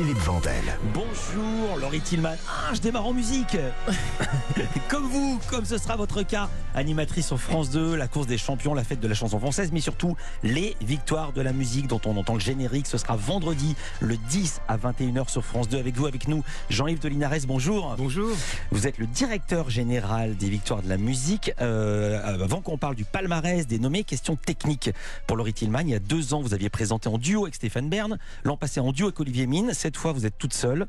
Philippe Vandel. Bonjour Laurie Tillman. Ah, je démarre en musique. comme vous, comme ce sera votre cas, animatrice sur France 2, la course des champions, la fête de la chanson française, mais surtout les victoires de la musique dont on entend le générique. Ce sera vendredi le 10 à 21h sur France 2 avec vous, avec nous, Jean-Yves Delinares. Bonjour. Bonjour. Vous êtes le directeur général des victoires de la musique. Euh, avant qu'on parle du palmarès des nommés, question technique pour Laurie Tillman. Il y a deux ans, vous aviez présenté en duo avec Stéphane Bern, l'an passé en duo avec Olivier Mine. Cette fois, vous êtes toute seule.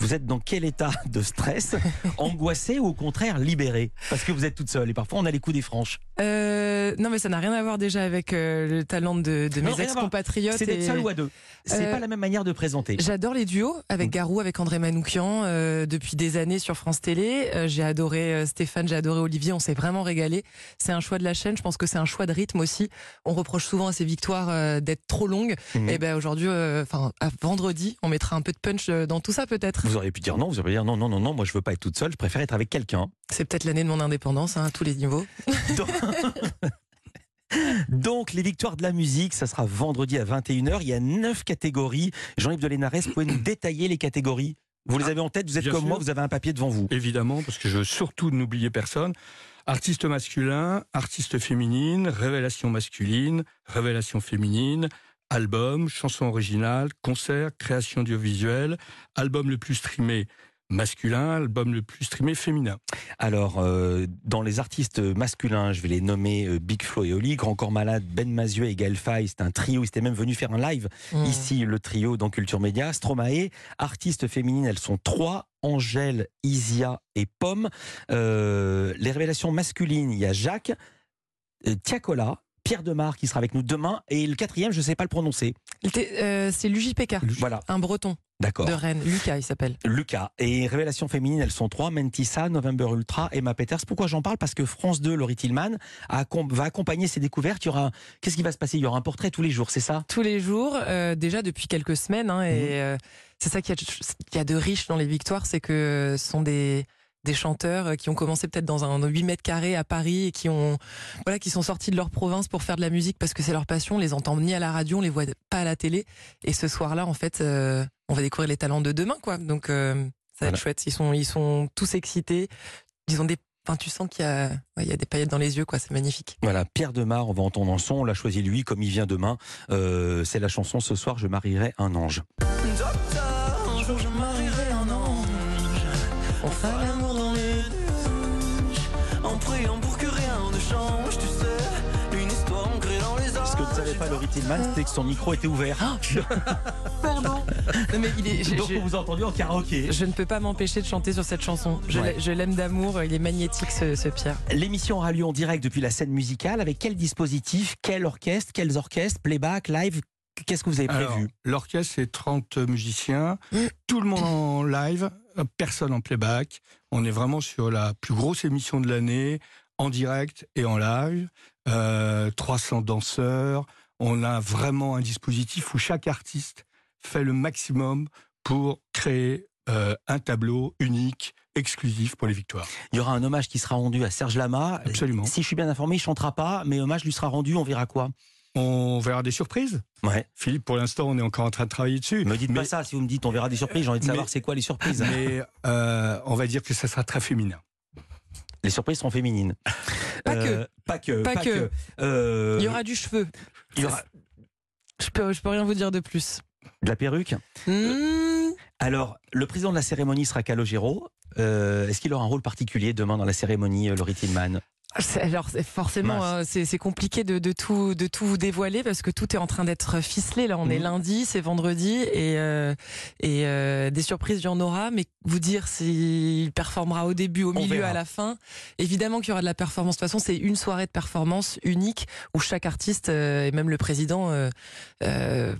Vous êtes dans quel état de stress Angoissé ou au contraire libéré Parce que vous êtes toute seule et parfois on a les coups des franches. Euh, non, mais ça n'a rien à voir déjà avec euh, le talent de, de mes ex-compatriotes. C'est d'être et- seul ou à deux. C'est Euh, pas la même manière de présenter. J'adore les duos avec Mm. Garou, avec André Manoukian euh, depuis des années sur France Télé. J'ai adoré Stéphane, j'ai adoré Olivier. On s'est vraiment régalé. C'est un choix de la chaîne. Je pense que c'est un choix de rythme aussi. On reproche souvent à ces victoires d'être trop longues. Mhm. Et ben aujourd'hui, enfin à vendredi, on mettra un peu de punch dans tout ça peut-être. Vous auriez pu dire non, vous auriez pu dire non, non, non, non, moi je veux pas être toute seule, je préfère être avec quelqu'un. C'est peut-être l'année de mon indépendance hein, à tous les niveaux. Donc... Donc, les victoires de la musique, ça sera vendredi à 21h. Il y a neuf catégories. Jean-Yves Delénares, pouvez nous détailler les catégories? Vous les avez en tête, vous êtes Bien comme sûr. moi, vous avez un papier devant vous. Évidemment, parce que je veux surtout n'oublier personne. Artiste masculin, artiste féminine, révélation masculine, révélation féminine, album, chanson originale, concert, création audiovisuelle, album le plus streamé masculin, album le plus streamé féminin. Alors, euh, dans les artistes masculins, je vais les nommer euh, Big Flo et Oli, Grand Corps Malade, Ben Mazuet et Gaël Faye. C'est un trio. Ils étaient même venus faire un live Mm. ici, le trio dans Culture Média. Stromae. Artistes féminines, elles sont trois. Angèle, Isia et Pomme. Euh, les révélations masculines, il y a Jacques, Tiakola, Pierre Demar qui sera avec nous demain. Et le quatrième, je ne sais pas le prononcer. Euh, c'est l'UJPK, Voilà, un breton d'accord. de Rennes. Lucas, il s'appelle. Lucas. Et révélations féminines, elles sont trois. Mentissa, November Ultra, Emma Peters. Pourquoi j'en parle? Parce que France 2, Laurie Tillman, va accompagner ces découvertes. Il y aura, qu'est-ce qui va se passer? Il y aura un portrait tous les jours, c'est ça? Tous les jours, euh, déjà depuis quelques semaines. hein, Mhm. et euh, c'est ça qu'il y, qu'il y a de riche dans les victoires, c'est que ce sont des des chanteurs euh, qui ont commencé peut-être dans un 8 mètres carrés à Paris et qui ont voilà qui sont sortis de leur province pour faire de la musique parce que c'est leur passion. On les entend ni à la radio, on les voit pas à la télé. Et ce soir-là, en fait, euh, on va découvrir les talents de demain, quoi. Donc euh, ça va Voilà. être chouette. Ils sont ils sont tous excités. Ils ont des Enfin, tu sens qu'il y a, ouais, il y a des paillettes dans les yeux, quoi. C'est magnifique. Voilà, Pierre Demar, on va entendre un son. On l'a choisi lui, comme il vient demain. Euh, c'est la chanson Ce soir, je marierai un ange. Un jour je marierai un ange. On fera l'amour dans les En priant pour que rien ne change, tu sais, une histoire ancrée dans les. Ce que ne savait pas Laurie Tillman, c'était que son micro était ouvert. Pardon. Non mais il est. je- Donc on vous a entendu en karaoké. Je ne peux pas m'empêcher de chanter sur cette chanson. Je Ouais. l'ai- je l'aime d'amour, il est magnétique ce, ce Pierre. L'émission aura lieu en direct depuis la scène musicale. Avec quel dispositif Quel orchestre Quels orchestres Playback Live Qu'est-ce que vous avez prévu? l'orchestre, c'est 30 musiciens, Mm. tout le monde en live, personne en playback. On est vraiment sur la plus grosse émission de l'année, en direct et en live. Euh, 300 danseurs. On a vraiment un dispositif où chaque artiste fait le maximum pour créer euh, un tableau unique, exclusif pour les victoires. Il y aura un hommage qui sera rendu à Serge Lama. Absolument. Si je suis bien informé, il chantera pas, mais hommage lui sera rendu. On verra quoi On verra des surprises. Ouais. Philippe, pour l'instant, on est encore en train de travailler dessus. Me dites Mais- pas ça. Si vous me dites on verra des surprises, j'ai envie de savoir Mais- c'est quoi les surprises. Mais euh, on va dire que ça sera très féminin. Les surprises sont féminines. Pas Euh, Pas que. Pas que. Euh, Il y aura du cheveu. il y aura Je peux, je peux rien vous dire de plus. de la perruque? Hmm, Alors, le président de la cérémonie sera Calogero. Euh, Est-ce qu'il aura un rôle particulier demain dans la cérémonie, Laurie Tillman alors c'est forcément, hein, c'est compliqué de, de tout de tout vous dévoiler parce que tout est en train d'être ficelé. Là, on est Mhm. lundi, c'est vendredi et euh, et euh, des surprises il y en aura, mais vous dire s'il performera au début, au On milieu, verra. à la fin, évidemment qu'il y aura de la performance. De toute façon, c'est une soirée de performance unique où chaque artiste euh, et même le président euh, euh,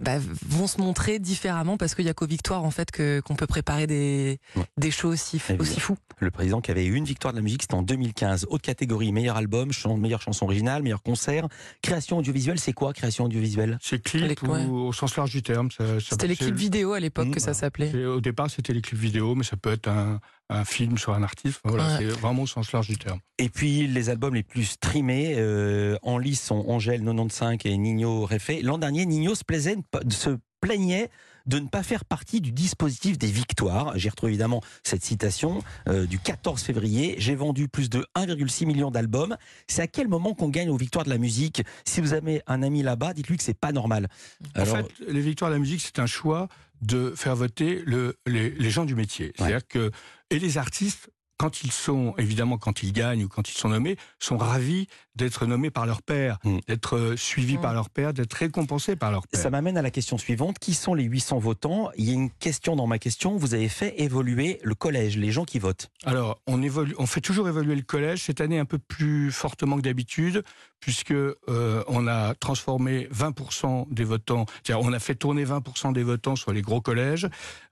bah, vont se montrer différemment parce qu'il y a qu'aux victoires en fait que qu'on peut préparer des Ouais. des shows aussi aussi fous. Le président qui avait eu une victoire de la musique, c'était en 2015. Haute catégorie, meilleur album, chan- meilleure chanson originale, meilleur concert. Création audiovisuelle, c'est quoi création audiovisuelle? C'est clip ouais. ou au sens large du terme. C'était les clips vidéo à l'époque Mmh, que ça voilà. s'appelait. Au départ, c'était les clips vidéo, mais ça peut être un, un film sur un artiste. Voilà, Ouais. c'est vraiment au sens large du terme. Et puis les albums les plus streamés euh, en lice sont Angèle 95 et Nino Réfé. L'an dernier, Nino se, plaisait, se plaignait de ne pas faire partie du dispositif des victoires. J'ai retrouvé évidemment cette citation euh, du 14 février. J'ai vendu plus de 1,6 million d'albums. C'est à quel moment qu'on gagne aux victoires de la musique? Si vous avez un ami là-bas, dites-lui que c'est pas normal. Alors, en fait, les victoires de la musique, c'est un choix de faire voter le, les, les gens du métier. C'est-à-dire que et les artistes, quand ils sont évidemment quand ils gagnent ou quand ils sont nommés, sont ravis d'être nommés par leur père, Mm. d'être euh, suivis par leur père, d'être récompensés par leur père. ça m'amène à la question suivante. Qui sont les 800 votants? Il y a une question dans ma question. Vous avez fait évoluer le collège, les gens qui votent. Alors, on, évolue, on fait toujours évoluer le collège, cette année un peu plus fortement que d'habitude, puisque euh, on a transformé 20% des votants, c'est-à-dire on a fait tourner 20% des votants sur les gros collèges,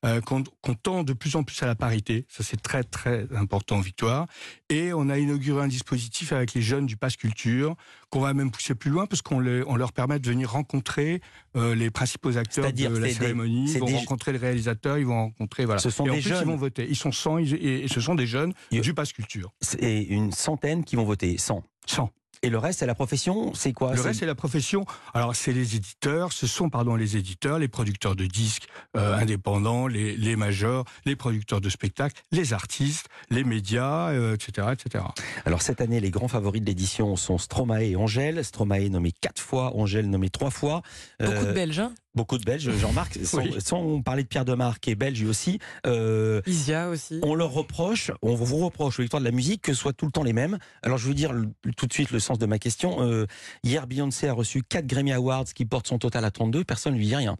euh, qu'on tend de plus en plus à la parité, ça c'est très très important en victoire, et on a inauguré un dispositif avec les jeunes du Pass Culture, qu'on va même pousser plus loin, parce qu'on on leur permet de venir rencontrer euh, les principaux acteurs de la des- cérémonie, ils vont des- rencontrer les réalisateurs, ils vont rencontrer... Voilà. Ce sont et en des plus, jeunes. ils vont voter. Ils sont 100 ils- et, et ce sont des jeunes du Pass Culture. C'est une centaine qui vont voter. 100. 100. Et le reste, c'est la profession C'est quoi? Le C'est- reste, c'est la profession. Alors, c'est les éditeurs, ce sont, pardon, les éditeurs, les producteurs de disques euh, indépendants, les, les majors, les producteurs de spectacles, les artistes, les médias, euh, etc., etc. Alors cette année, les grands favoris de l'édition sont Stromae et Angèle. Stromae nommé quatre fois, Angèle nommé trois fois. Beaucoup Euh, de Belges, hein Beaucoup de Belges, Jean-Marc. Sans, Oui. sans parler de Pierre Demarque, qui est belge aussi. Euh, Isia aussi. on leur reproche, on vous reproche aux victoires de la musique que ce soit tout le temps les mêmes. Alors je veux dire le- tout de suite le sens de ma question. Euh, hier, Beyoncé a reçu 4 Grammy Awards qui portent son total à 32. Personne ne lui dit rien.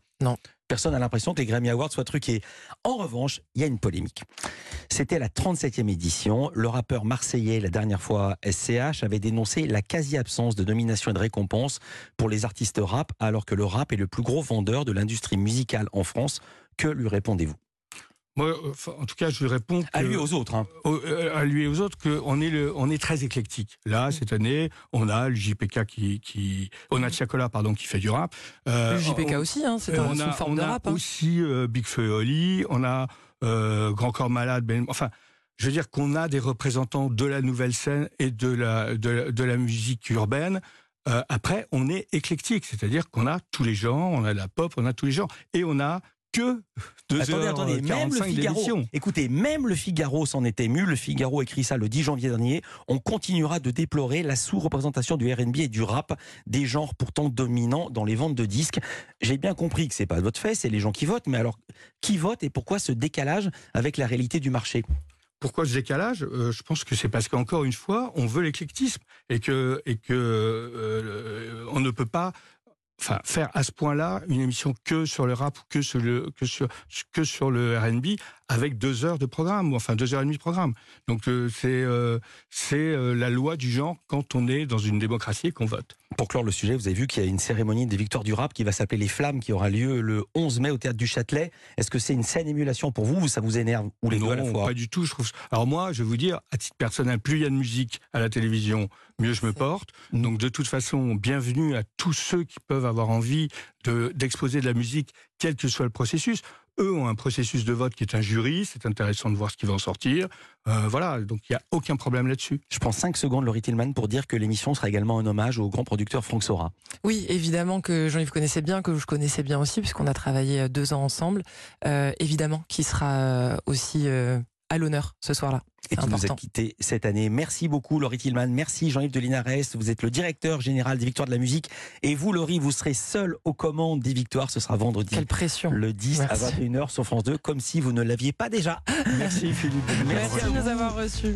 Personne n'a l'impression que les Grammy Awards soient truqués. En revanche, il y a une polémique. C'était la 37e édition. Le rappeur marseillais, la dernière fois SCH, avait dénoncé la quasi-absence de nomination et de récompense pour les artistes rap, alors que le rap est le plus gros vendeur de l'industrie musicale en France. Que lui répondez-vous? Moi, euh, en tout cas, je réponds que, À lui et aux autres. hein. au- euh, à lui et aux autres qu'on est le, on est très éclectique. Là, cette année, on a le JPK qui, qui, on a Tiakola, pardon, qui fait du rap. Euh, Le JPK on- aussi, hein, c'est Euh, un- on c'est a, une forme on de a rap. hein. aussi euh, Big Feu et Oli, on a euh, Grand Corps Malade, ben, enfin, je veux dire qu'on a des représentants de la nouvelle scène et de la, de, la- de la musique urbaine. Euh, après, on est éclectique, c'est-à-dire qu'on a tous les genres, on a la pop, on a tous les genres, et on a que 2 Attendez, heures attendez, même le 45 Figaro. Écoutez, même le Figaro s'en est ému. Le Figaro écrit ça le 10 janvier dernier. On continuera de déplorer la sous-représentation du R&B et du rap, des genres pourtant dominants dans les ventes de disques. J'ai bien compris que c'est pas votre fait, c'est les gens qui votent. Mais alors, qui vote et pourquoi ce décalage avec la réalité du marché? Pourquoi ce décalage? Euh, Je pense que c'est parce qu'encore une fois, on veut l'éclectisme et que et que euh, on ne peut pas. Enfin, faire à ce point-là une émission que sur le rap ou que sur le que sur le R&B avec deux heures de programme ou enfin deux heures et demie de programme. Donc euh, c'est euh, euh, la loi du genre quand on est dans une démocratie et qu'on vote. Pour clore le sujet, vous avez vu qu'il y a une cérémonie des victoires du rap qui va s'appeler Les Flammes, qui aura lieu le 11 mai au théâtre du Châtelet. Est-ce que c'est une saine émulation pour vous ou ça vous énerve ou les non, deux à la fois pas du tout. Je trouve. Alors moi, je vais vous dire, à titre personnel, plus il y a de musique à la télévision, mieux je me porte. Donc de toute façon, bienvenue à tous ceux qui peuvent avoir envie de d'exposer de la musique, quel que soit le processus. Eux ont un processus de vote qui est un jury. C'est intéressant de voir ce qui va en sortir. Euh, voilà. Donc il y a aucun problème là-dessus. Je prends 5 secondes, Laurie Tillman, pour dire que l'émission sera également un hommage au grand producteur Franck Sora. Oui, évidemment que Jean-Yves connaissait bien, que je connaissais bien aussi, puisqu'on a travaillé euh, deux ans ensemble. Euh, évidemment, qui sera aussi euh, à l'honneur ce soir-là. Et qui nous a quittés cette année. Merci beaucoup Laurie Tillman, merci Jean-Yves de Linares, vous êtes le directeur général des Victoires de la musique et vous Laurie, vous serez seul aux commandes des Victoires, ce sera vendredi Quelle pression. le 10 Merci. à 21h sur France 2 comme si vous ne l'aviez pas déjà. Merci Philippe. Merci à Merci de nous avoir reçus.